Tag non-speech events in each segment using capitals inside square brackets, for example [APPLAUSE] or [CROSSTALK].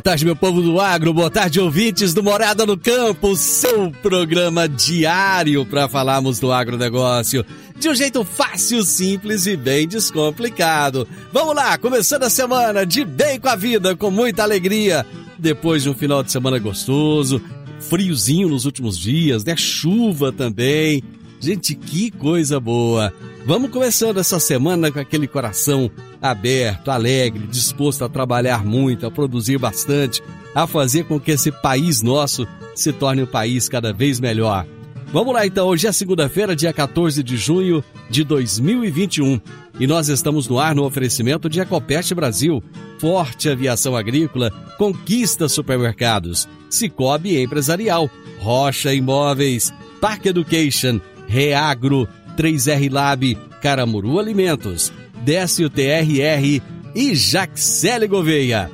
Boa tarde, meu povo do agro. Boa tarde, ouvintes do Morada no Campo. Seu programa diário para falarmos do agronegócio de um jeito fácil, simples e bem descomplicado. Vamos lá, começando a semana de bem com a vida, com muita alegria. Depois de um final de semana gostoso, friozinho nos últimos dias, né? Chuva também. Gente, que coisa boa! Vamos começando essa semana com aquele coração aberto, alegre, disposto a trabalhar muito, a produzir bastante, a fazer com que esse país nosso se torne um país cada vez melhor. Vamos lá então, hoje é segunda-feira, dia 14 de junho de 2021 e nós estamos no ar no oferecimento de Ecopest Brasil, Forte Aviação Agrícola, Conquista Supermercados, Cicobi Empresarial, Rocha Imóveis, Park Education, Reagro, 3R Lab, Caramuru Alimentos, Décio TRR e Jaxele Gouveia.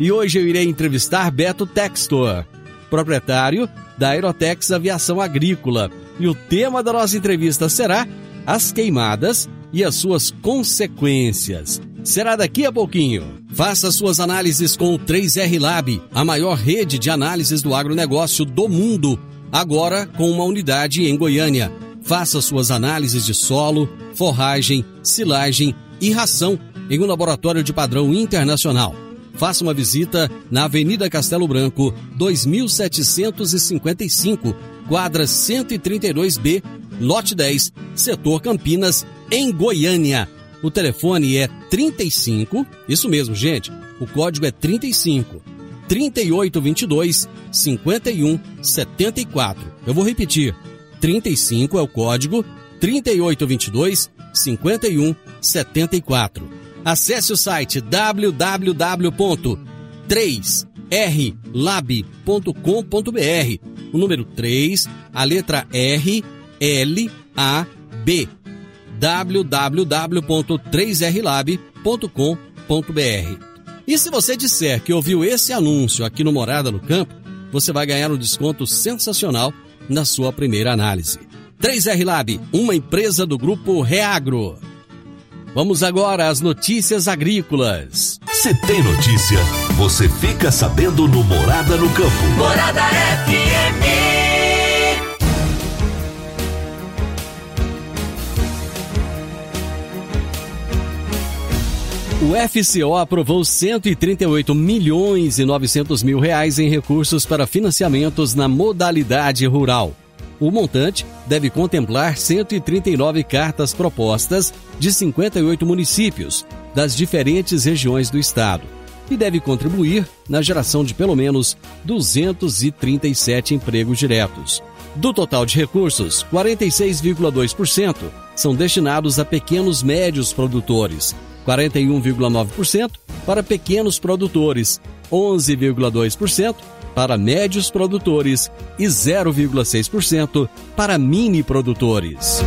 E hoje eu irei entrevistar Beto Textor, proprietário da Aerotex Aviação Agrícola. E o tema da nossa entrevista será as queimadas e as suas consequências. Será daqui a pouquinho. Faça suas análises com o 3R Lab, a maior rede de análises do agronegócio do mundo, agora com uma unidade em Goiânia. Faça suas análises de solo, forragem, silagem e ração em um laboratório de padrão internacional. Faça uma visita na Avenida Castelo Branco, 2755, quadra 132B, lote 10, setor Campinas, em Goiânia. O telefone é 35, isso mesmo, gente. O código é 35 3822 5174. Eu vou repetir. 35 é o código 3822 5174. Acesse o site www.3rlab.com.br. O número 3, a letra R, L, A, B. www.3rlab.com.br. E se você disser que ouviu esse anúncio aqui no Morada no Campo, você vai ganhar um desconto sensacional na sua primeira análise. 3R Lab, uma empresa do grupo Reagro. Vamos agora às notícias agrícolas. Se tem notícia, você fica sabendo no Morada no Campo. Morada FM. O FCO aprovou 138 milhões e 900 mil reais em recursos para financiamentos na modalidade rural. O montante deve contemplar 139 cartas propostas de 58 municípios das diferentes regiões do estado e deve contribuir na geração de pelo menos 237 empregos diretos. Do total de recursos, 46,2% são destinados a pequenos médios produtores, 41,9% para pequenos produtores, 11,2% para médios produtores e 0,6% para mini produtores.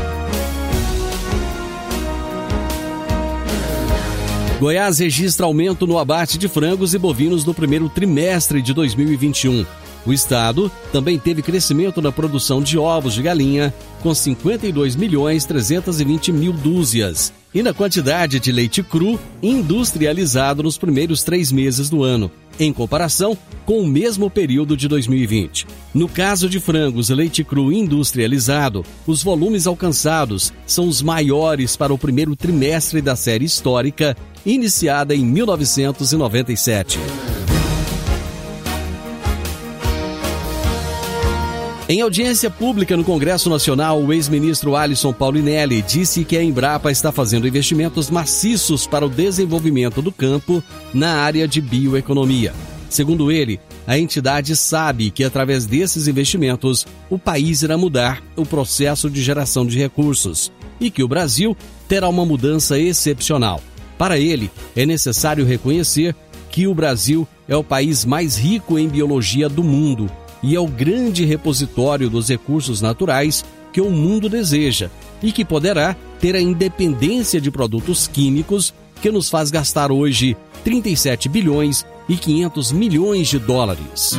Goiás registra aumento no abate de frangos e bovinos no primeiro trimestre de 2021. O estado também teve crescimento na produção de ovos de galinha, com 52 milhões 320 mil dúzias, e na quantidade de leite cru industrializado nos primeiros três meses do ano, em comparação com o mesmo período de 2020. No caso de frangos leite cru industrializado, os volumes alcançados são os maiores para o primeiro trimestre da série histórica, iniciada em 1997. Em audiência pública no Congresso Nacional, o ex-ministro Alisson Paulinelli disse que a Embrapa está fazendo investimentos maciços para o desenvolvimento do campo na área de bioeconomia. Segundo ele, a entidade sabe que através desses investimentos o país irá mudar o processo de geração de recursos e que o Brasil terá uma mudança excepcional. Para ele, é necessário reconhecer que o Brasil é o país mais rico em biologia do mundo e é o grande repositório dos recursos naturais que o mundo deseja e que poderá ter a independência de produtos químicos que nos faz gastar hoje 37 bilhões e 500 milhões de dólares.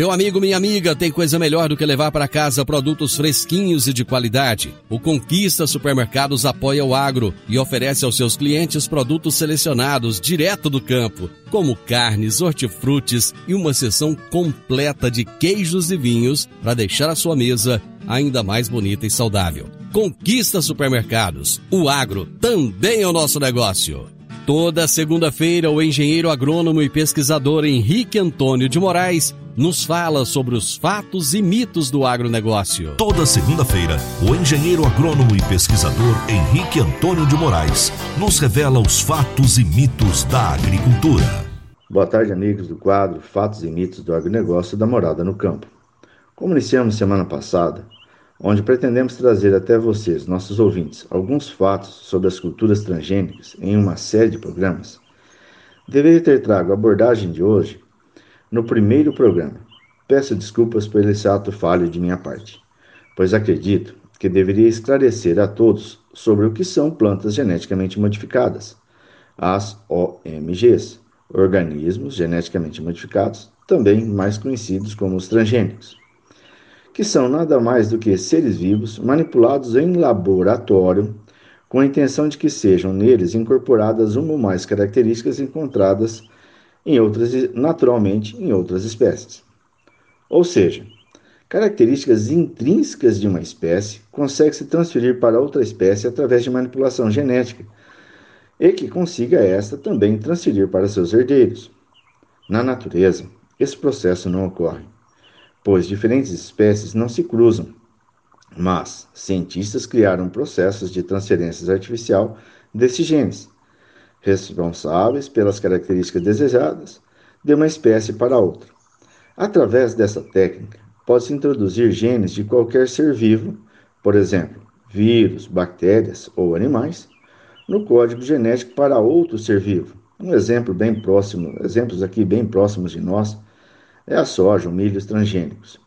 Meu amigo, minha amiga, tem coisa melhor do que levar para casa produtos fresquinhos e de qualidade. O Conquista Supermercados apoia o agro e oferece aos seus clientes produtos selecionados direto do campo, como carnes, hortifrutis e uma seção completa de queijos e vinhos para deixar a sua mesa ainda mais bonita e saudável. Conquista Supermercados. O agro também é o nosso negócio. Toda segunda-feira, o engenheiro agrônomo e pesquisador Henrique Antônio de Moraes nos fala sobre os fatos e mitos do agronegócio. Toda segunda-feira, o engenheiro agrônomo e pesquisador Henrique Antônio de Moraes nos revela os fatos e mitos da agricultura. Boa tarde, amigos do quadro Fatos e Mitos do Agronegócio da Morada no Campo. Como iniciamos semana passada, onde pretendemos trazer até vocês, nossos ouvintes, alguns fatos sobre as culturas transgênicas em uma série de programas, deveria ter trago a abordagem de hoje no primeiro programa. Peço desculpas por esse ato falho de minha parte, pois acredito que deveria esclarecer a todos sobre o que são plantas geneticamente modificadas, as OMGs, organismos geneticamente modificados, também mais conhecidos como os transgênicos, que são nada mais do que seres vivos manipulados em laboratório com a intenção de que sejam neles incorporadas uma ou mais características encontradas em outras, naturalmente em outras espécies. Ou seja, características intrínsecas de uma espécie conseguem se transferir para outra espécie através de manipulação genética e que consiga esta também transferir para seus herdeiros. Na natureza, esse processo não ocorre, pois diferentes espécies não se cruzam, mas cientistas criaram processos de transferência artificial desses genes, responsáveis pelas características desejadas de uma espécie para outra. Através dessa técnica, pode-se introduzir genes de qualquer ser vivo, por exemplo, vírus, bactérias ou animais, no código genético para outro ser vivo. Um exemplo bem próximo, exemplos aqui bem próximos de nós, é a soja, o milho transgênicos.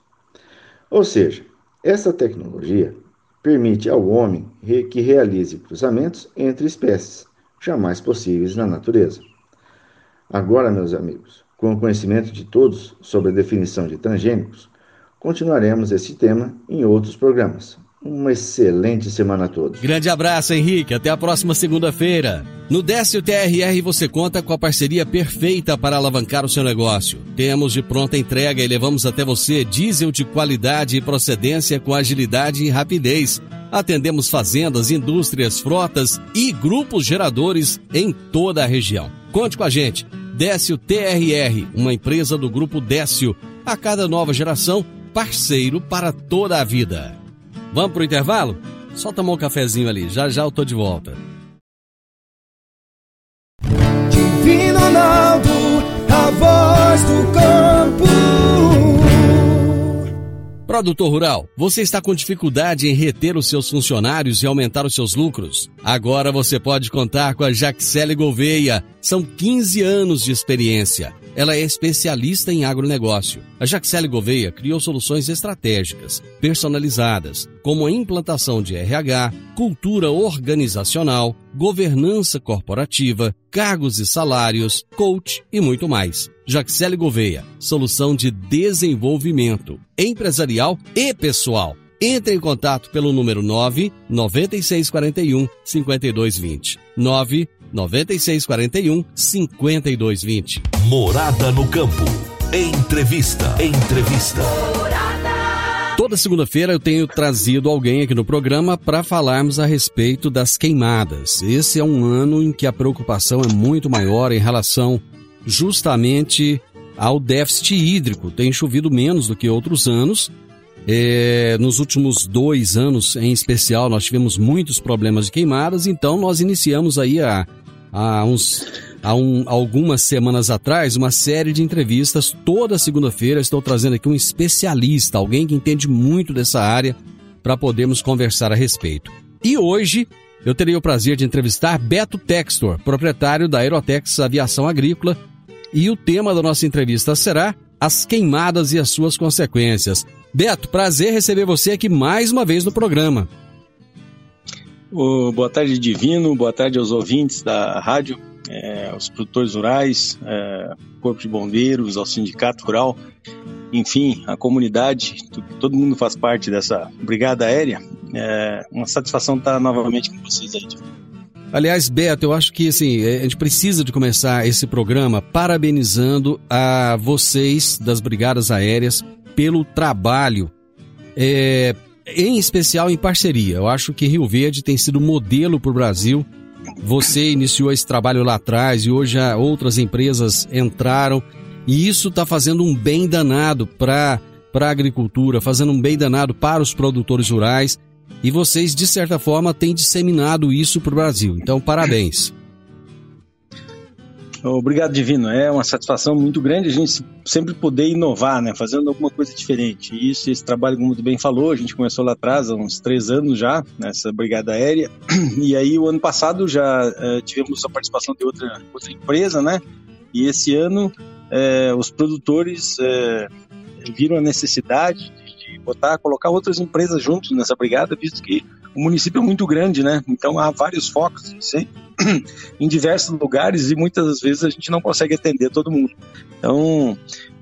Ou seja, essa tecnologia permite ao homem que realize cruzamentos entre espécies, jamais possíveis na natureza. Agora, meus amigos, com o conhecimento de todos sobre a definição de transgênicos, continuaremos esse tema em outros programas. Uma excelente semana a todos. Grande abraço, Henrique. Até a próxima segunda-feira. No Décio TRR você conta com a parceria perfeita para alavancar o seu negócio. Temos de pronta entrega e levamos até você diesel de qualidade e procedência com agilidade e rapidez. Atendemos fazendas, indústrias, frotas e grupos geradores em toda a região. Conte com a gente. Décio TRR, uma empresa do grupo Décio. A cada nova geração, parceiro para toda a vida. Vamos pro intervalo? Só tomar um cafezinho ali, já já eu tô de volta. Divino Ronaldo, a voz do campo. Produtor Rural, você está com dificuldade em reter os seus funcionários e aumentar os seus lucros? Agora você pode contar com a Jaxele Gouveia. São 15 anos de experiência ela é especialista em agronegócio. A Jaxele Gouveia criou soluções estratégicas, personalizadas, como a implantação de RH, cultura organizacional, governança corporativa, cargos e salários, coach e muito mais. Jaxele Gouveia, solução de desenvolvimento empresarial e pessoal. Entre em contato pelo número 9 9641 5220. 9 9641 5220. Morada no campo. Entrevista. Entrevista. Toda segunda-feira eu tenho trazido alguém aqui no programa para falarmos a respeito das queimadas. Esse é um ano em que a preocupação é muito maior em relação justamente ao déficit hídrico. Tem chovido menos do que outros anos. É, nos últimos dois anos, em especial, nós tivemos muitos problemas de queimadas, então nós iniciamos aí a, há, uns, há um, algumas semanas atrás uma série de entrevistas. Toda segunda-feira estou trazendo aqui um especialista, alguém que entende muito dessa área, para podermos conversar a respeito. E hoje eu terei o prazer de entrevistar Beto Textor, proprietário da Aerotex Aviação Agrícola, e o tema da nossa entrevista será as queimadas e as suas consequências. Beto, prazer receber você aqui mais uma vez no programa. Oh, boa tarde, Divino. Boa tarde aos ouvintes da rádio, é, aos produtores rurais, é, Corpo de Bombeiros, ao Sindicato Rural, enfim, a comunidade, todo mundo faz parte dessa brigada aérea. É uma satisfação estar novamente com vocês aí, Divino. Aliás, Beto, eu acho que assim, a gente precisa de começar esse programa parabenizando a vocês das Brigadas Aéreas pelo trabalho é, em especial em parceria. Eu acho que Rio Verde tem sido modelo para o Brasil. Você iniciou esse trabalho lá atrás e hoje outras empresas entraram e isso está fazendo um bem danado para a agricultura, fazendo um bem danado para os produtores rurais e vocês, de certa forma, têm disseminado isso para o Brasil. Então, parabéns. Obrigado, Divino. É uma satisfação muito grande a gente sempre poder inovar, né? Fazendo alguma coisa diferente. E isso, esse trabalho, como muito bem falou, a gente começou lá atrás, há uns três anos já, nessa brigada aérea. [CLEARS THROAT] E aí, o ano passado, já uh, tivemos a participação de outra, outra empresa, né? E esse ano, uh, os produtores uh, viram a necessidade de botar, colocar outras empresas juntos nessa brigada, visto que o município é muito grande, né? Então há vários focos [CLEARS THROAT] em diversos lugares e muitas vezes a gente não consegue atender todo mundo. Então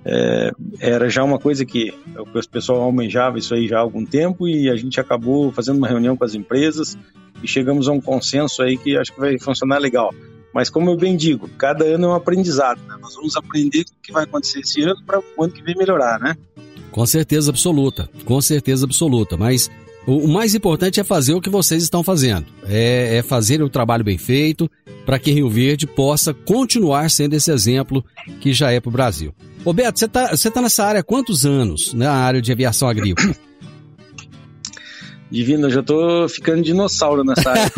é, era já uma coisa que o pessoal almejava isso aí já há algum tempo e a gente acabou fazendo uma reunião com as empresas e chegamos a um consenso aí que acho que vai funcionar legal. Mas como eu bem digo, cada ano é um aprendizado. Né? Nós vamos aprender o que vai acontecer esse ano para o ano que vem melhorar, né? Com certeza absoluta, com certeza absoluta. Mas o, mais importante é fazer o que vocês estão fazendo. É, é fazer o trabalho bem feito para que Rio Verde possa continuar sendo esse exemplo que já é para o Brasil. Roberto, você está você tá nessa área há quantos anos, na área de aviação agrícola? Divino, eu já tô ficando dinossauro nessa área.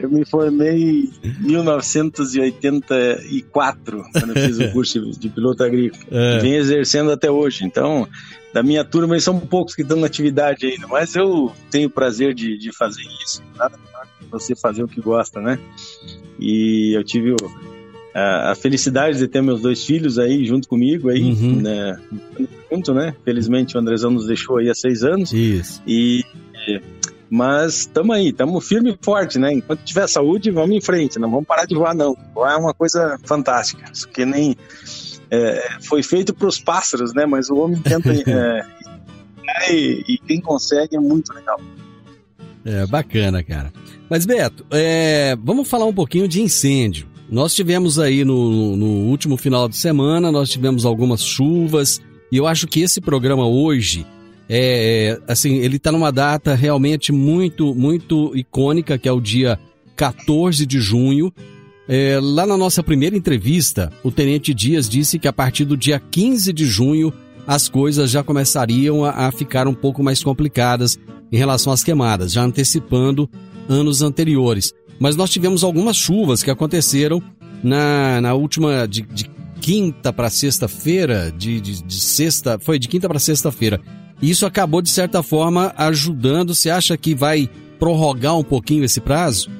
eu me formei em 1984, quando eu fiz o curso de piloto agrícola. É. Venho exercendo até hoje. Então, da minha turma, são poucos que estão na atividade ainda, mas eu tenho prazer de, de fazer isso. Nada melhor que você fazer o que gosta, né? E eu tive a, a, felicidade de ter meus dois filhos aí junto comigo aí, uhum. né? Junto, né? Felizmente o Andrezão nos deixou aí há seis anos. Isso. E mas estamos aí, estamos firme e forte, né? Enquanto tiver saúde, vamos em frente, não vamos parar de voar, não. Voar é uma coisa fantástica. Isso que nem é, foi feito para os pássaros, né? Mas o homem tenta. [LAUGHS] é, e, e, quem consegue é muito legal. É bacana, cara. Mas, Beto, é, vamos falar um pouquinho de incêndio. Nós tivemos aí no, no último final de semana, nós tivemos algumas chuvas, e eu acho que esse programa hoje, é, assim, ele está numa data realmente muito, muito icônica, que é o dia 14 de junho. É, lá na nossa primeira entrevista, o Tenente Dias disse que a partir do dia 15 de junho as coisas já começariam a, a ficar um pouco mais complicadas em relação às queimadas, já antecipando anos anteriores. Mas nós tivemos algumas chuvas que aconteceram na, na última de, de quinta para sexta-feira, de, de, de, sexta, foi de quinta para sexta-feira. Isso acabou de certa forma ajudando. Você acha que vai prorrogar um pouquinho esse prazo?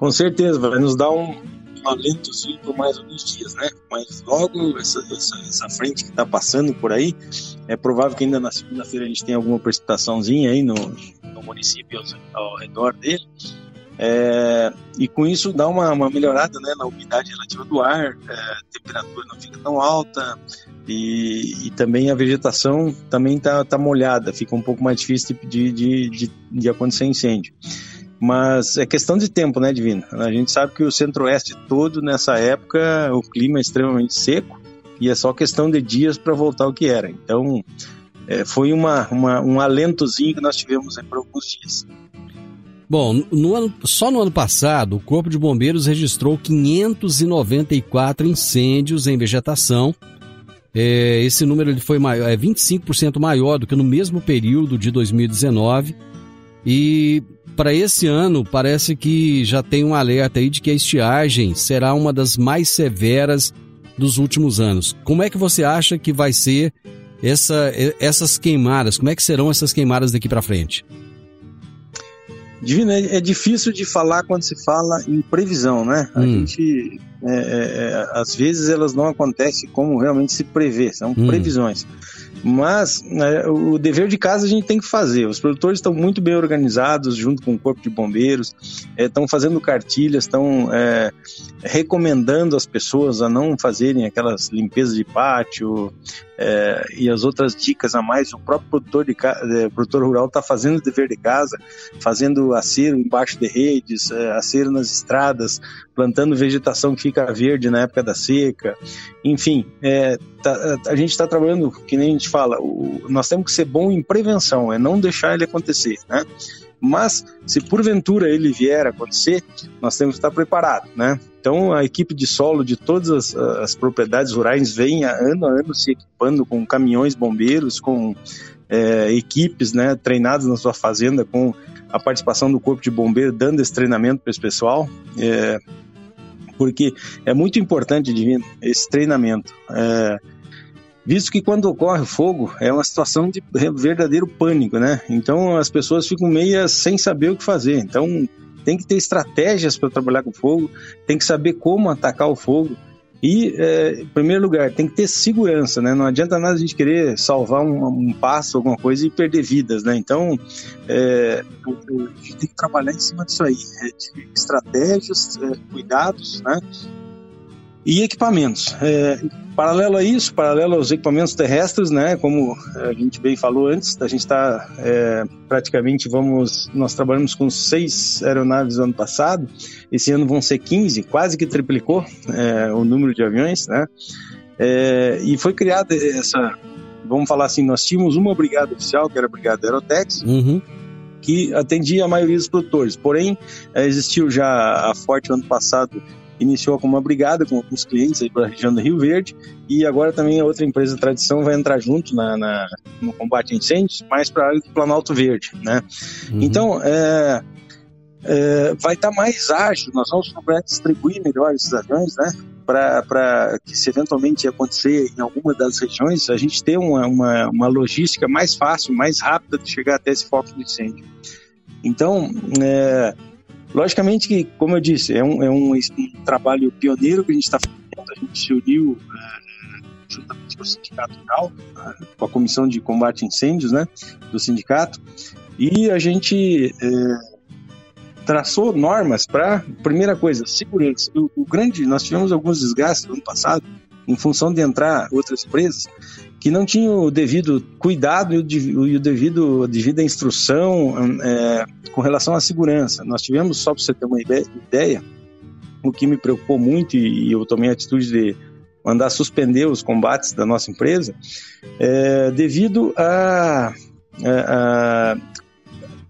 Com certeza, vai nos dar um, alentozinho por mais alguns dias, né? Mas logo essa, essa, essa frente que está passando por aí, é provável que ainda na segunda-feira a gente tenha alguma precipitaçãozinha aí no, no município ao, ao redor dele. É, e com isso dá uma, uma, melhorada né, na umidade relativa do ar, é, temperatura não fica tão alta e, e também a vegetação também está tá molhada, fica um pouco mais difícil de, de, de, de acontecer incêndio. Mas é questão de tempo, né, Divino? A gente sabe que o centro-oeste todo, nessa época, o clima é extremamente seco e é só questão de dias para voltar ao que era. Então, é, foi uma, uma, um alentozinho que nós tivemos por alguns dias. Bom, no ano, só no ano passado, o Corpo de Bombeiros registrou 594 incêndios em vegetação. É, esse número ele foi maior, é 25% maior do que no mesmo período de 2019. E para esse ano, parece que já tem um alerta aí de que a estiagem será uma das mais severas dos últimos anos. Como é que você acha que vai ser essa, essas queimadas? Como é que serão essas queimadas daqui para frente? Divino, é, é, difícil de falar quando se fala em previsão, né? A hum. gente, é, é, é, às vezes elas não acontecem como realmente se prevê, são hum. previsões. Mas né, o dever de casa a gente tem que fazer. Os produtores estão muito bem organizados, junto com o Corpo de Bombeiros, estão é, fazendo cartilhas, estão é, recomendando as pessoas a não fazerem aquelas limpezas de pátio é, e as outras dicas a mais. O próprio produtor, de, é, produtor rural está fazendo o dever de casa, fazendo acero embaixo de redes, é, acero nas estradas, plantando vegetação que fica verde na época da seca. Enfim, é, tá, a gente está trabalhando, que nem a gente fala, o, nós temos que ser bom em prevenção, é não deixar ele acontecer, né? Mas, se porventura ele vier a acontecer, nós temos que estar preparados, né? Então, a equipe de solo de todas as, as propriedades rurais vem ano a ano se equipando com caminhões bombeiros, com é, equipes né, treinadas na sua fazenda, com a participação do Corpo de Bombeiro, dando esse treinamento para esse pessoal. É, porque é muito importante, Divino, esse treinamento. É, visto que quando ocorre fogo é uma situação de verdadeiro pânico, né? Então as pessoas ficam meio sem saber o que fazer. Então tem que ter estratégias para trabalhar com fogo, tem que saber como atacar o fogo. E, é, em primeiro lugar, tem que ter segurança, né? Não adianta nada a gente querer salvar um, um passo, alguma coisa e perder vidas, né? Então, é, a gente tem que trabalhar em cima disso aí, é, de estratégias, é, cuidados, né? E equipamentos. É, paralelo a isso, paralelo aos equipamentos terrestres, né? Como a gente bem falou antes, a gente está é, praticamente vamos, nós trabalhamos com seis aeronaves no ano passado. Esse ano vão ser 15, quase que triplicou é, o número de aviões, né? É, e foi criada essa, vamos falar assim, nós tínhamos uma brigada oficial, que era a Brigada Aerotex, uhum. que atendia a maioria dos produtores. Porém, é, existiu já a Forte ano passado iniciou com uma brigada com alguns clientes aí para a região do Rio Verde e agora também a outra empresa Tradição vai entrar junto na, na no combate a incêndios, mais para a área do Planalto Verde, né? Uhum. Então, é, é, vai estar tá mais ágil, nós vamos procurar distribuir melhor esses aviões, né? Para que, se eventualmente acontecer em alguma das regiões, a gente ter uma, uma, uma logística mais fácil, mais rápida de chegar até esse foco de incêndio. Então, é, Logicamente que, como eu disse, é um, é um, um trabalho pioneiro que a gente está fazendo. A gente se uniu é, juntamente com o Sindicato Rural, é, com a Comissão de Combate a Incêndios né, do sindicato, e a gente traçou normas para, primeira coisa, segurança. O, o, grande, nós tivemos alguns desgastes no ano passado, em função de entrar outras empresas, que não tinham o devido cuidado e o, devido a devida instrução é, com relação à segurança. Nós tivemos, só para você ter uma ideia, o que me preocupou muito e eu tomei a atitude de mandar suspender os combates da nossa empresa, é, devido a, a, a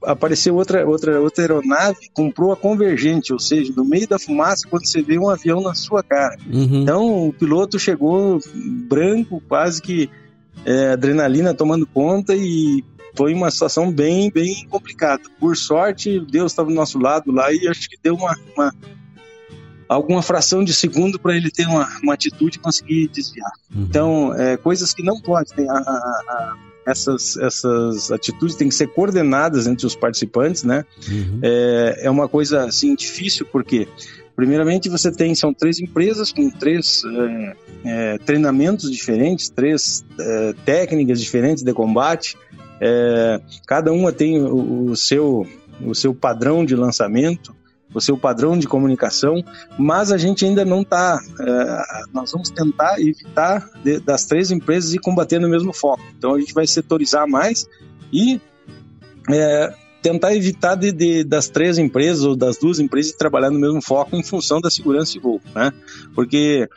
apareceu outra, outra, outra aeronave, comprou a convergente, ou seja, no meio da fumaça, quando você vê um avião na sua cara. Uhum. Então o piloto chegou branco, quase que é, adrenalina tomando conta e foi uma situação bem, bem complicada. Por sorte, Deus estava do nosso lado lá e acho que deu uma, uma alguma fração de segundo para ele ter uma, uma atitude e conseguir desviar. Uhum. Então, é, coisas que não podem. A, a, a, essas, essas atitudes têm que ser coordenadas entre os participantes, né? Uhum. É, é uma coisa assim difícil porque Primeiramente, você tem, são três empresas com três é, é, treinamentos diferentes, três é, técnicas diferentes de combate. É, cada uma tem o, o, seu, o seu padrão de lançamento, o seu padrão de comunicação, mas a gente ainda não está. É, nós vamos tentar evitar de, das três empresas e combater no mesmo foco. Então a gente vai setorizar mais e é, tentar evitar de, de, das três empresas ou das duas empresas trabalhar no mesmo foco em função da segurança de voo, né? Porque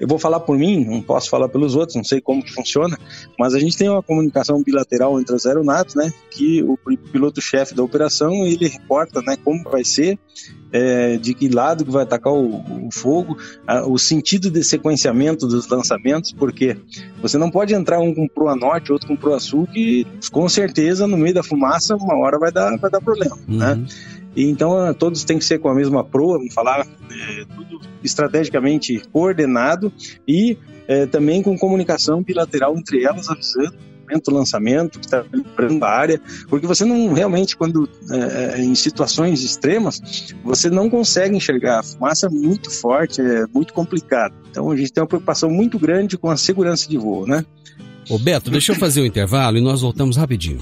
eu vou falar por mim, não posso falar pelos outros, não sei como que funciona, mas a gente tem uma comunicação bilateral entre as aeronaves, né? Que o piloto-chefe da operação ele reporta, né? Como vai ser é, de que lado que vai atacar o, o fogo, a, o sentido de sequenciamento dos lançamentos, porque você não pode entrar um com proa norte, outro com proa sul, que com certeza no meio da fumaça uma hora vai dar, vai dar problema, né? uhum. né? E então todos têm que ser com a mesma proa, vamos falar é, tudo estrategicamente coordenado e é, também com comunicação bilateral entre elas, avisando lançamento, lançamento, que está lembrando a área, porque você não realmente, quando é, é, em situações extremas, você não consegue enxergar. A fumaça é muito forte, é muito complicado. Então a gente tem uma preocupação muito grande com a segurança de voo, né? Ô Beto, deixa eu fazer o um intervalo e nós voltamos rapidinho.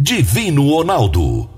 Divino Ronaldo,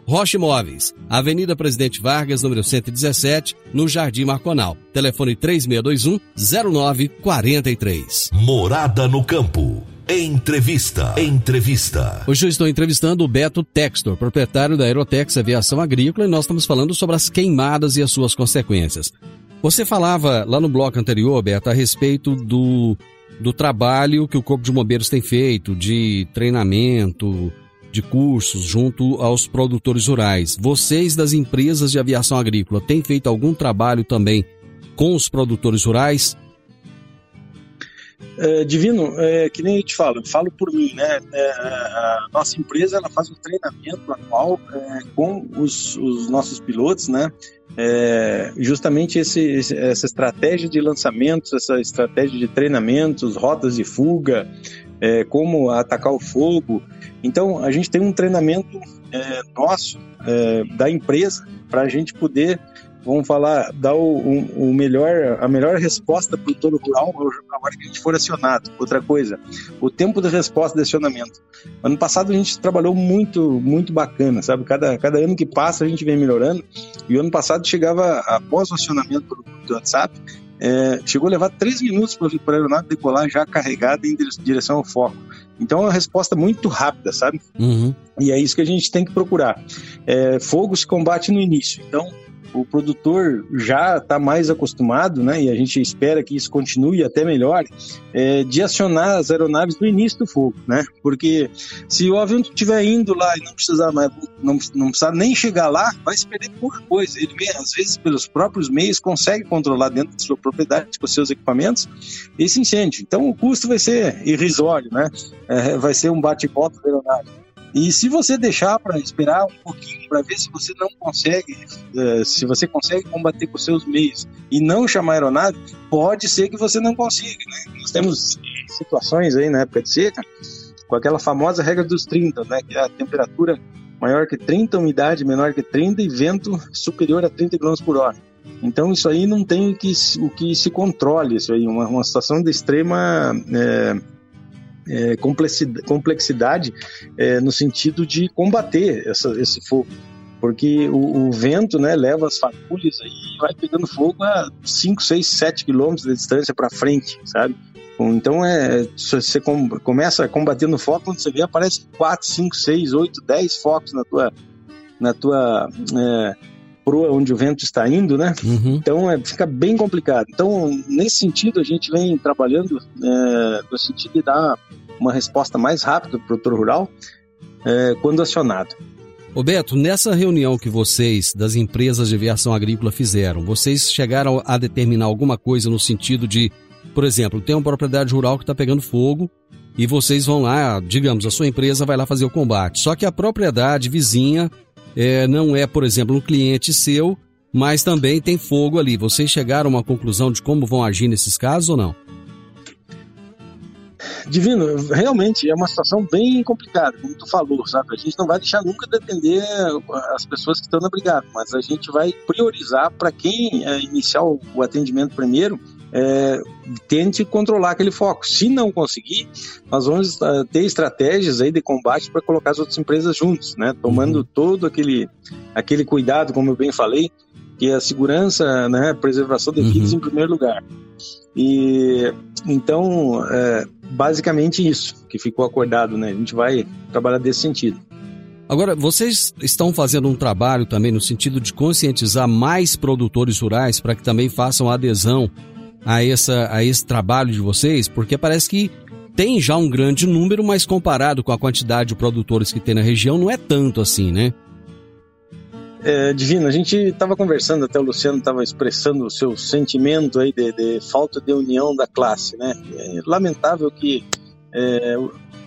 Rocha Imóveis, Avenida Presidente Vargas, número 117, no Jardim Marconal. Telefone 3621 0943. Morada no campo. Entrevista. Entrevista. Hoje eu estou entrevistando o Beto Textor, proprietário da Aerotex Aviação Agrícola, e nós estamos falando sobre as queimadas e as suas consequências. Você falava lá no bloco anterior, Beto, a respeito do, do trabalho que o Corpo de Bombeiros tem feito, de treinamento, de cursos junto aos produtores rurais. Vocês das empresas de aviação agrícola têm feito algum trabalho também com os produtores rurais? É, Divino, é, que nem eu te falo, eu falo por mim, né? É, a nossa empresa ela faz um treinamento anual é, com os, os, nossos pilotos, né? É, justamente esse, essa estratégia de lançamentos, essa estratégia de treinamentos, rotas de fuga, é, como atacar o fogo. Então, a gente tem um treinamento nosso, da empresa, para a gente poder vamos falar, dar o, o, melhor, a melhor resposta para o todo rural na hora que a gente for acionado. Outra coisa, o tempo de resposta de acionamento. Ano passado a gente trabalhou muito, muito bacana, sabe? Cada, cada ano que passa a gente vem melhorando. E o ano passado chegava, após o acionamento do WhatsApp, é, chegou a levar três minutos para a aeronave decolar já carregada em direção ao foco. Então é uma resposta muito rápida, sabe? Uhum. E é isso que a gente tem que procurar. É, fogo se combate no início. Então, o produtor já está mais acostumado, né, e a gente espera que isso continue até melhor, é, de acionar as aeronaves no início do fogo, né? Porque se o avião estiver indo lá e não precisar mais, não, não precisar nem chegar lá, vai se perder pouca coisa. Ele, às vezes, pelos próprios meios, consegue controlar dentro da sua propriedade, com seus equipamentos, esse incêndio. Então, o custo vai ser irrisório, né? É, vai ser um bate-volta da aeronave. E se você deixar para esperar um pouquinho para ver se você não consegue, uh, se você consegue combater com seus meios e não chamar aeronave, pode ser que você não consiga. Né? Nós temos situações aí na época de seca com aquela famosa regra dos 30, né? que é a temperatura maior que 30, umidade menor que 30 e vento superior a 30 km por hora. Então isso aí não tem o que, o que se controle, isso aí, uma, uma situação de extrema é, é, complexidade, é, no sentido de combater essa, esse fogo. Porque o, o, vento né, leva as fagulhas e vai pegando fogo a 5, 6, 7 quilômetros de distância para frente, sabe? Então é, você começa a combater no foco, quando você vê, aparece 4, 5, 6, 8, 10 focos na tua, na tua é, proa onde o vento está indo, né? Uhum. Então é, fica bem complicado. Então, nesse sentido, a gente vem trabalhando é, no sentido de dar uma resposta mais rápida para o produtor rural é, quando acionado. Roberto, nessa reunião que vocês, das empresas de aviação agrícola, fizeram, vocês chegaram a determinar alguma coisa no sentido de, por exemplo, tem uma propriedade rural que está pegando fogo e vocês vão lá, digamos, a sua empresa vai lá fazer o combate. Só que a propriedade vizinha é, não é, por exemplo, um cliente seu, mas também tem fogo ali. Vocês chegaram a uma conclusão de como vão agir nesses casos ou não? Divino, realmente é uma situação bem complicada, como tu falou, sabe? A gente não vai deixar nunca depender as pessoas que estão na brigada, mas a gente vai priorizar para quem é, iniciar o atendimento primeiro, é, tente controlar aquele foco. Se não conseguir, nós vamos uh, ter estratégias aí de combate para colocar as outras empresas juntos, né? Tomando uhum. todo aquele, aquele cuidado, como eu bem falei, que é a segurança, né, preservação de vidas uhum. em primeiro lugar. E então, é, basicamente isso que ficou acordado, né? A gente vai trabalhar desse sentido. Agora, vocês estão fazendo um trabalho também no sentido de conscientizar mais produtores rurais para que também façam adesão a, essa, a esse trabalho de vocês? Porque parece que tem já um grande número, mas comparado com a quantidade de produtores que tem na região, não é tanto assim, né? É, Divino, a gente estava conversando, até o Luciano estava expressando o seu sentimento aí de, de, falta de união da classe, né? É lamentável que é,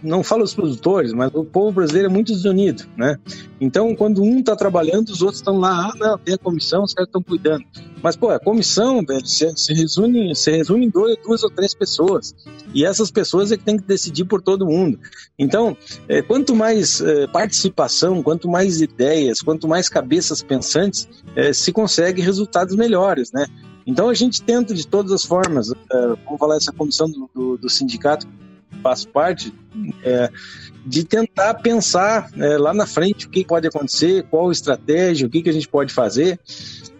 não falo os produtores, mas o povo brasileiro é muito desunido, né? Então, quando um está trabalhando, os outros estão lá, ah, não, tem a comissão, os caras estão cuidando. Mas, pô, a comissão, velho, se, se, resume, se resume em dois, duas ou três pessoas. E essas pessoas é que tem que decidir por todo mundo. Então, é, quanto mais é, participação, quanto mais ideias, quanto mais cabeças pensantes, é, se consegue resultados melhores, né? Então a gente tenta de todas as formas, é, vamos falar essa comissão do, do, do sindicato faço parte, é, de tentar pensar é, lá na frente o que pode acontecer, qual estratégia, o que, que a gente pode fazer.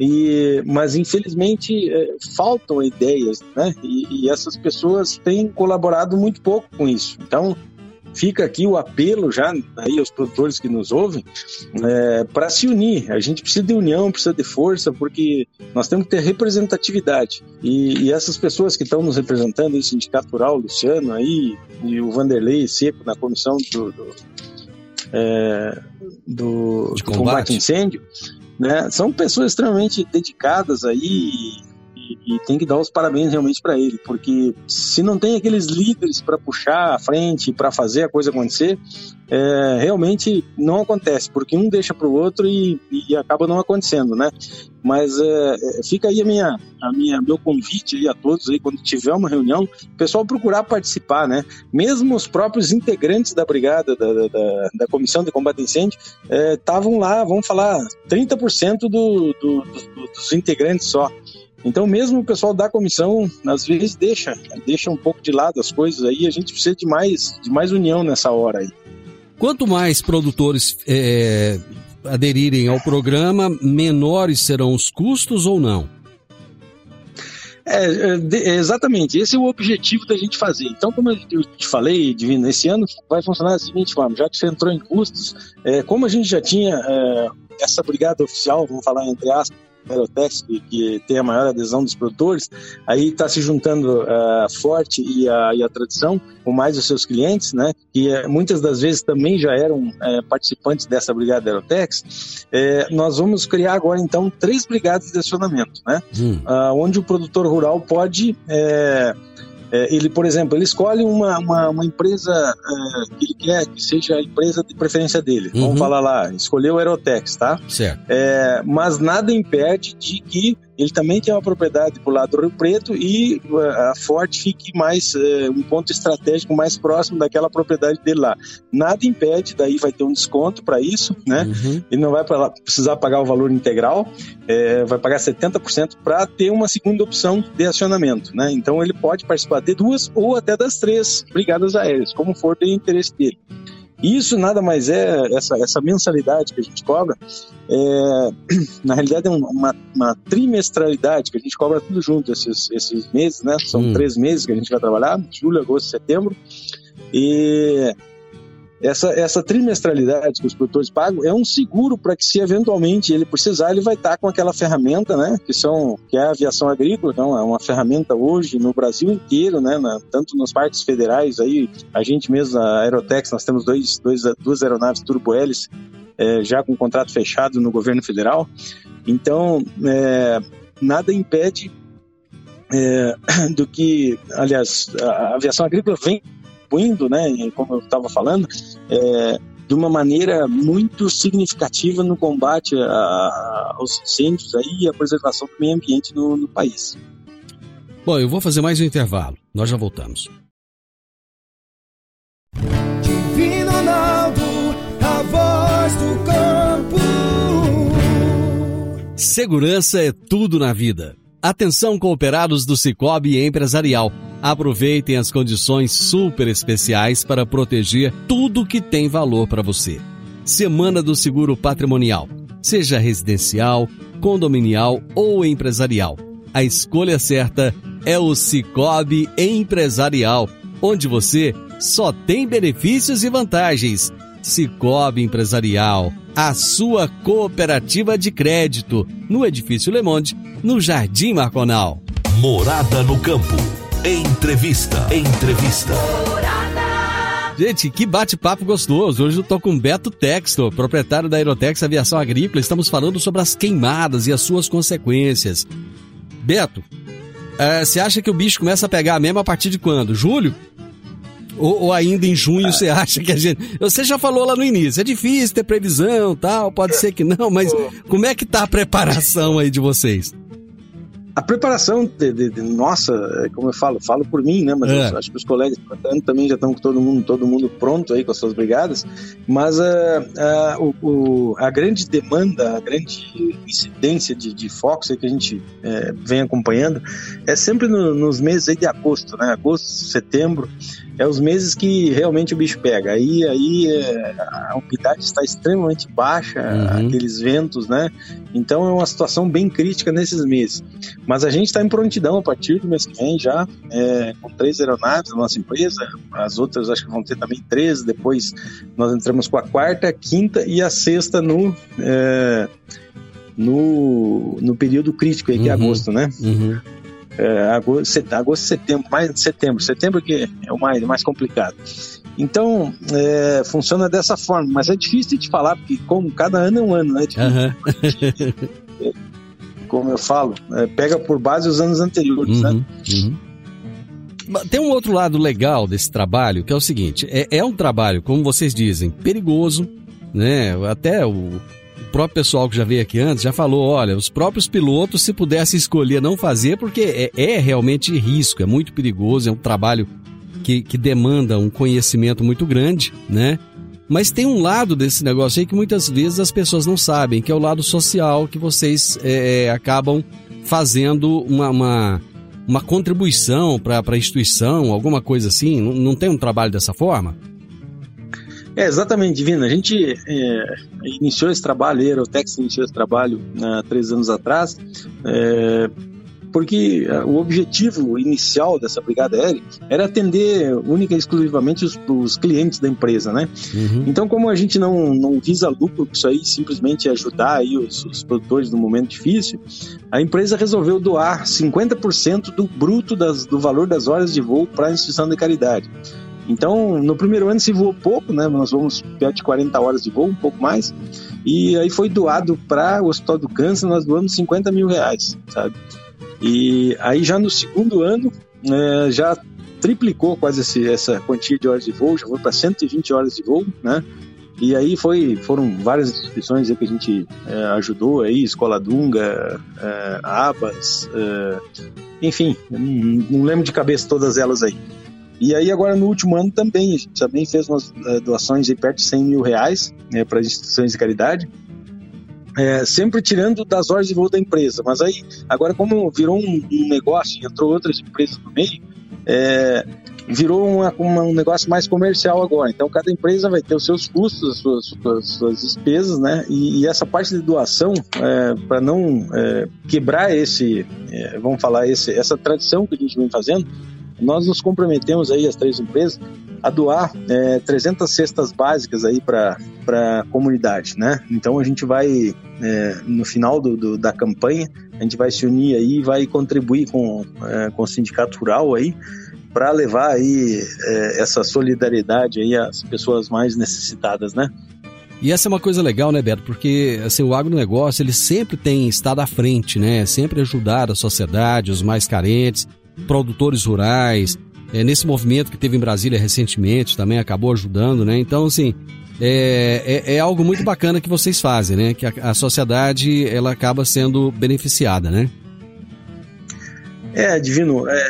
E, mas infelizmente é, faltam ideias, né? E, e essas pessoas têm colaborado muito pouco com isso. Então fica aqui o apelo já aí aos produtores que nos ouvem é, para se unir. A gente precisa de união, precisa de força, porque nós temos que ter representatividade. E, e essas pessoas que estão nos representando, o Sindicato Rural, o Luciano aí, e o Vanderlei Seco na comissão do, do, é, do, combate. combate incêndio, né, são pessoas extremamente dedicadas aí e, tem que dar os parabéns realmente para ele, porque se não tem aqueles líderes para puxar a frente, para fazer a coisa acontecer, é, realmente não acontece, porque um deixa para o outro e, e, acaba não acontecendo, né? Mas é, é, fica aí a minha, a minha, meu convite aí a todos aí quando tiver uma reunião, o pessoal procurar participar, né? Mesmo os próprios integrantes da brigada, da, da, da comissão de combate a incêndio, estavam é, lá, vamos falar, 30% do, do, do, dos integrantes só. Então, mesmo o pessoal da comissão, às vezes, deixa, deixa um pouco de lado as coisas aí, a gente precisa de mais, de mais união nessa hora aí. Quanto mais produtores é, aderirem ao programa, menores serão os custos ou não? É, é, exatamente, esse é o objetivo da gente fazer. Então, como eu te falei, Divino, esse ano vai funcionar da seguinte forma: já que você entrou em custos, é, como a gente já tinha é, essa brigada oficial, vamos falar entre aspas, Aerotex, que, que, tem a maior adesão dos produtores, aí está se juntando a Forte e a, e a Tradição com mais os seus clientes, né, que é, muitas das vezes também já eram é, participantes dessa brigada Aerotex, é, nós vamos criar agora então três brigadas de acionamento, né, hum. uh, onde o produtor rural pode é, é, ele, por exemplo, ele escolhe uma, uma, uma empresa é, que ele quer que seja a empresa de preferência dele. Uhum. Vamos falar lá, escolheu o Aerotex, tá? Certo. É, mas nada impede de que ele também tem uma propriedade para o lado do Rio Preto e uh, a Forte fique mais uh, um ponto estratégico mais próximo daquela propriedade dele lá. Nada impede, daí vai ter um desconto para isso, né? Uhum. Ele não vai pra, precisar pagar o valor integral, é, vai pagar 70% para ter uma segunda opção de acionamento, né? Então ele pode participar de duas ou até das três brigadas aéreas, como for de interesse dele. Isso nada mais é, essa, essa mensalidade que a gente cobra, é, [CLEARS THROAT] na realidade é uma, uma, trimestralidade que a gente cobra tudo junto esses, esses meses, né? São hum. três meses que a gente vai trabalhar, julho, agosto, setembro. E essa, essa trimestralidade que os produtores pagam é um seguro para que se eventualmente ele precisar, ele vai estar com aquela ferramenta, né, que são que é a aviação agrícola, então é uma ferramenta hoje no Brasil inteiro, né, na, tanto nos parques federais aí, a gente mesmo, a Aerotex, nós temos dois, dois, duas aeronaves turbo-hélice é, já com contrato fechado no governo federal, então é, nada impede é, [CLEARS THROAT] do que, aliás, a aviação agrícola vem contribuindo, né, como eu estava falando, é, de uma maneira muito significativa no combate a, a, aos incêndios aí, e a preservação do meio ambiente no, no país. Bom, eu vou fazer mais um intervalo. Nós já voltamos. Divino Ronaldo, a voz do campo. Segurança é tudo na vida. Atenção cooperados do Cicobi Empresarial. Aproveitem as condições super especiais para proteger tudo que tem valor para você. Semana do Seguro Patrimonial. Seja residencial, condominial ou empresarial. A escolha certa é o Cicobi Empresarial, onde você só tem benefícios e vantagens. Cicobi Empresarial, a sua cooperativa de crédito, no Edifício Le Monde, no Jardim Marconal. Morada no campo. Entrevista. Entrevista. Gente, que bate-papo gostoso. Hoje eu tô com Beto Textor, proprietário da Aerotex Aviação Agrícola. Estamos falando sobre as queimadas e as suas consequências. Beto, é, você acha que o bicho começa a pegar mesmo a partir de quando? Julho? Ou, ou ainda em junho você acha que a gente. Você já falou lá no início, é difícil ter previsão tal, pode ser que não, mas como é que tá a preparação aí de vocês? A preparação de, de, de nossa, é, como eu falo, falo por mim, né? Mas É. eu acho que os colegas também já estão com todo mundo, todo mundo pronto aí com as suas brigadas. Mas ah, ah, o, a grande demanda, a grande incidência de, de focos que a gente eh, vem acompanhando é sempre no- nos meses aí de agosto, né? Agosto, setembro, é os meses que realmente o bicho pega. Aí, aí eh, a umidade está extremamente baixa, Uhum. aqueles ventos, né? Então é uma situação bem crítica nesses meses. Mas a gente está em prontidão a partir do mês que vem já, é, com três aeronaves da nossa empresa. As outras acho que vão ter também três. Depois nós entramos com a quarta, a quinta e a sexta no, é, no, no período crítico aí, que é Uhum. agosto, né? Uhum. É, agosto, set- agosto, setembro, mais setembro, setembro que é o mais, mais complicado. Então, é, funciona dessa forma, mas é difícil de falar, porque como cada ano é um ano, né? Aham. [LAUGHS] Como eu falo, é, pega por base os anos anteriores, né? Uhum, uhum. Tem um outro lado legal desse trabalho, que é o seguinte: é, é um trabalho, como vocês dizem, perigoso, né? Até o, o próprio pessoal que já veio aqui antes já falou: olha, os próprios pilotos, se pudessem escolher não fazer, porque é, é realmente risco, é muito perigoso, é um trabalho que, que demanda um conhecimento muito grande, né? Mas tem um lado desse negócio aí que muitas vezes as pessoas não sabem, que é o lado social que vocês é, acabam fazendo uma, uma, uma contribuição para a instituição, alguma coisa assim. Não, não tem um trabalho dessa forma? É, exatamente, Divina. A gente é, iniciou esse trabalho, a Aerotex iniciou esse trabalho há três anos atrás, é, porque é, o objetivo inicial dessa brigada aérea era atender única e exclusivamente os, os clientes da empresa, né? Uhum. Então, como a gente não, não visa lucro isso aí, simplesmente ajudar aí os, os produtores no momento difícil, a empresa resolveu doar 50% do bruto das, do valor das horas de voo para a instituição de caridade. Então, no primeiro ano se voou pouco, né? Nós vamos perto de 40 horas de voo, um pouco mais. E aí foi doado para o Hospital do Câncer, nós doamos 50 mil reais, sabe? E aí já no segundo ano, né, já triplicou quase esse, essa quantia de horas de voo, já foi para 120 horas de voo, né? E aí foi, foram várias instituições que a gente é, ajudou aí, Escola Dunga, é, Abas, é, enfim, não lembro de cabeça todas elas aí. E aí agora no último ano também, a gente também fez umas é, doações de perto de 100 mil reais né, para instituições de caridade, é, sempre tirando das horas de voo da empresa. Mas aí, agora como virou um, um negócio, entrou outras empresas no meio, é, virou uma, uma- um negócio mais comercial agora. Então, cada empresa vai ter os seus custos, as suas, suas, suas despesas, né? E, e essa parte de doação, para não é, quebrar esse, é, vamos falar, esse, essa tradição que a gente vem fazendo, nós nos comprometemos aí, as três empresas, a doar é, 300 cestas básicas aí para a comunidade, né? Então a gente vai, é, no final do, do- da campanha, a gente vai se unir aí e vai contribuir com, é, com o sindicato rural aí para levar aí é, essa solidariedade aí às pessoas mais necessitadas, né? E essa é uma coisa legal, né, Beto? Porque assim, o agronegócio ele sempre tem estado à frente, né? Sempre ajudar a sociedade, os mais carentes, produtores rurais, é, nesse movimento que teve em Brasília recentemente, também acabou ajudando, né? Então, assim, é, é, é algo muito bacana que vocês fazem, né? Que a, a sociedade, ela acaba sendo beneficiada, né? É, Divino, é,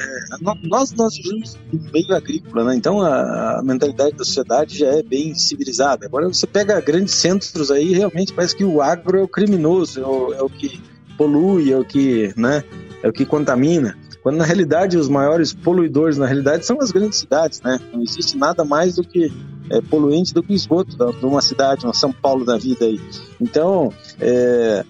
nós, nós vivemos no meio agrícola, né? então a, a, mentalidade da sociedade já é bem civilizada. Agora você pega grandes centros aí, realmente parece que o agro é o criminoso, é o, é o que polui, é o que, né, é o que contamina. Quando na realidade os maiores poluidores na realidade são as grandes cidades, né? Não existe nada mais do que é, poluente do que esgoto de uma cidade, uma São Paulo da vida aí. Então, é,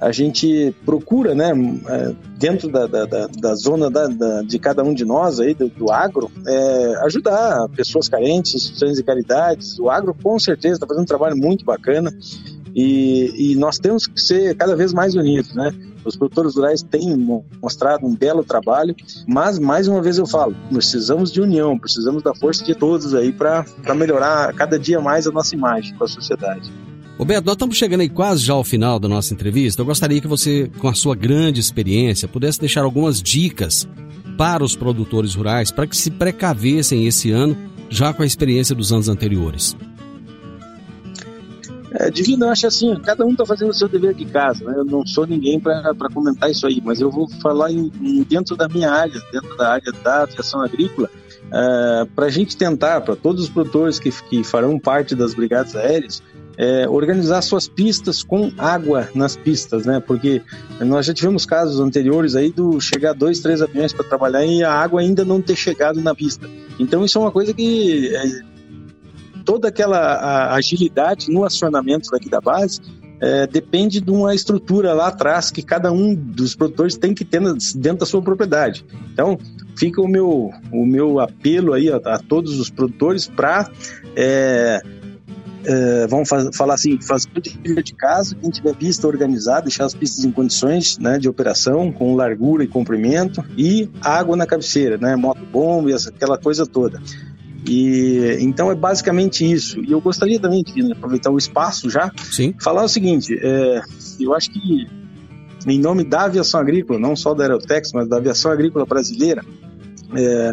a gente procura, né, é, dentro da, da, da, da zona da, da, de cada um de nós aí, do, do agro, é, ajudar pessoas carentes, instituições de caridades. O agro, com certeza, está fazendo um trabalho muito bacana e, e, nós temos que ser cada vez mais unidos, né? Os produtores rurais têm mostrado um belo trabalho, mas, mais uma vez eu falo, precisamos de união, precisamos da força de todos aí para melhorar cada dia mais a nossa imagem com a sociedade. Roberto, nós estamos chegando aí quase já ao final da nossa entrevista. Eu gostaria que você, com a sua grande experiência, pudesse deixar algumas dicas para os produtores rurais para que se precavessem esse ano, já com a experiência dos anos anteriores. É, Divino, eu acho assim, cada um está fazendo o seu dever de casa, né? Eu não sou ninguém para comentar isso aí, mas eu vou falar em, em, dentro da minha área, dentro da área da aviação agrícola, é, para a gente tentar, para todos os produtores que, que farão parte das brigadas aéreas, é, organizar suas pistas com água nas pistas, né? Porque nós já tivemos casos anteriores aí do chegar dois, três aviões para trabalhar e a água ainda não ter chegado na pista. Então isso é uma coisa que é, toda aquela agilidade no acionamento daqui da base é, depende de uma estrutura lá atrás que cada um dos produtores tem que ter dentro da sua propriedade. Então, fica o meu, o meu apelo aí a, a todos os produtores para é, é, vamos faz, falar assim, fazer o de casa, quem tiver pista organizada, deixar as pistas em condições né, de operação, com largura e comprimento, e água na cabeceira, né, motobomba e essa, aquela coisa toda. E então é basicamente isso. E eu gostaria também de né, aproveitar o espaço já, Sim. falar o seguinte: é, eu acho que em nome da aviação agrícola, não só da Aerotex, mas da aviação agrícola brasileira, é,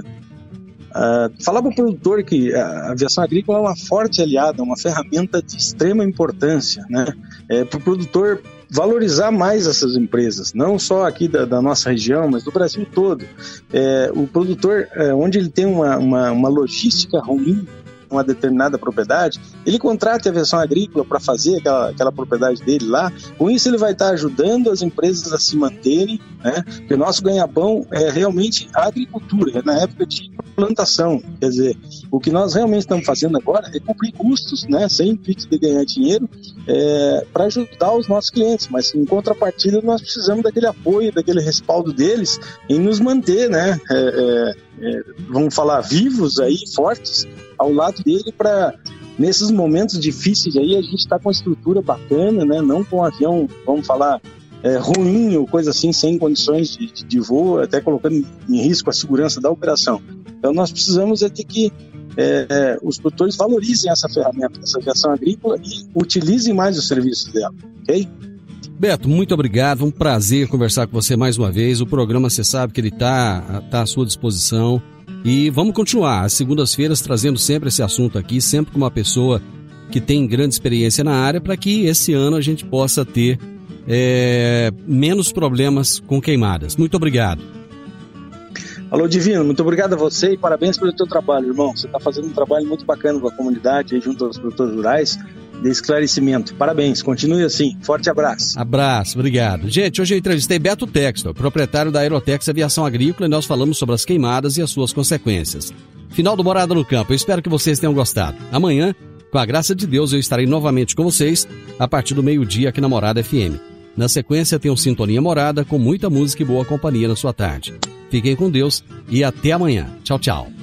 Uh, falar para o produtor que a aviação agrícola é uma forte aliada, uma ferramenta de extrema importância, né? É, para o produtor valorizar mais essas empresas, não só aqui da, da nossa região, mas do Brasil todo. É, o produtor, é, onde ele tem uma, uma, uma logística ruim, uma determinada propriedade, ele contrata a aviação agrícola para fazer aquela, aquela propriedade dele lá. Com isso, ele vai estar ajudando as empresas a se manterem, né? Porque o nosso ganha-pão é realmente a agricultura, é na época de plantação. Quer dizer, o que nós realmente estamos fazendo agora é cumprir custos, né? Sem intuito de ganhar dinheiro, é, para ajudar os nossos clientes. Mas em contrapartida, nós precisamos daquele apoio, daquele respaldo deles em nos manter, né? É, é, é vamos falar vivos aí, fortes, ao lado dele para nesses momentos difíceis aí a gente está com uma estrutura bacana, né? Não com um avião, vamos falar, é, ruim ou coisa assim, sem condições de, de, voo, até colocando em risco a segurança da operação. Então nós precisamos é ter que é, é, os produtores valorizem essa ferramenta, essa aviação agrícola e utilizem mais os serviços dela, ok? Beto, muito obrigado. Um prazer conversar com você mais uma vez. O programa, você sabe que ele está tá à sua disposição. E vamos continuar, às segundas-feiras, trazendo sempre esse assunto aqui, sempre com uma pessoa que tem grande experiência na área, para que esse ano a gente possa ter é, menos problemas com queimadas. Muito obrigado. Alô, Divino, muito obrigado a você e parabéns pelo teu trabalho, irmão. Você está fazendo um trabalho muito bacana com a comunidade, junto aos produtores rurais de esclarecimento. Parabéns, continue assim. Forte abraço. Abraço, obrigado. Gente, hoje eu entrevistei Beto Textor, proprietário da Aerotex Aviação Agrícola, e nós falamos sobre as queimadas e as suas consequências. Final do Morada no Campo. Eu espero que vocês tenham gostado. Amanhã, com a graça de Deus, eu estarei novamente com vocês a partir do meio-dia aqui na Morada FM. Na sequência, tem um Sintonia Morada com muita música e boa companhia na sua tarde. Fiquem com Deus e até amanhã. Tchau, tchau.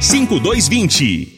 5220.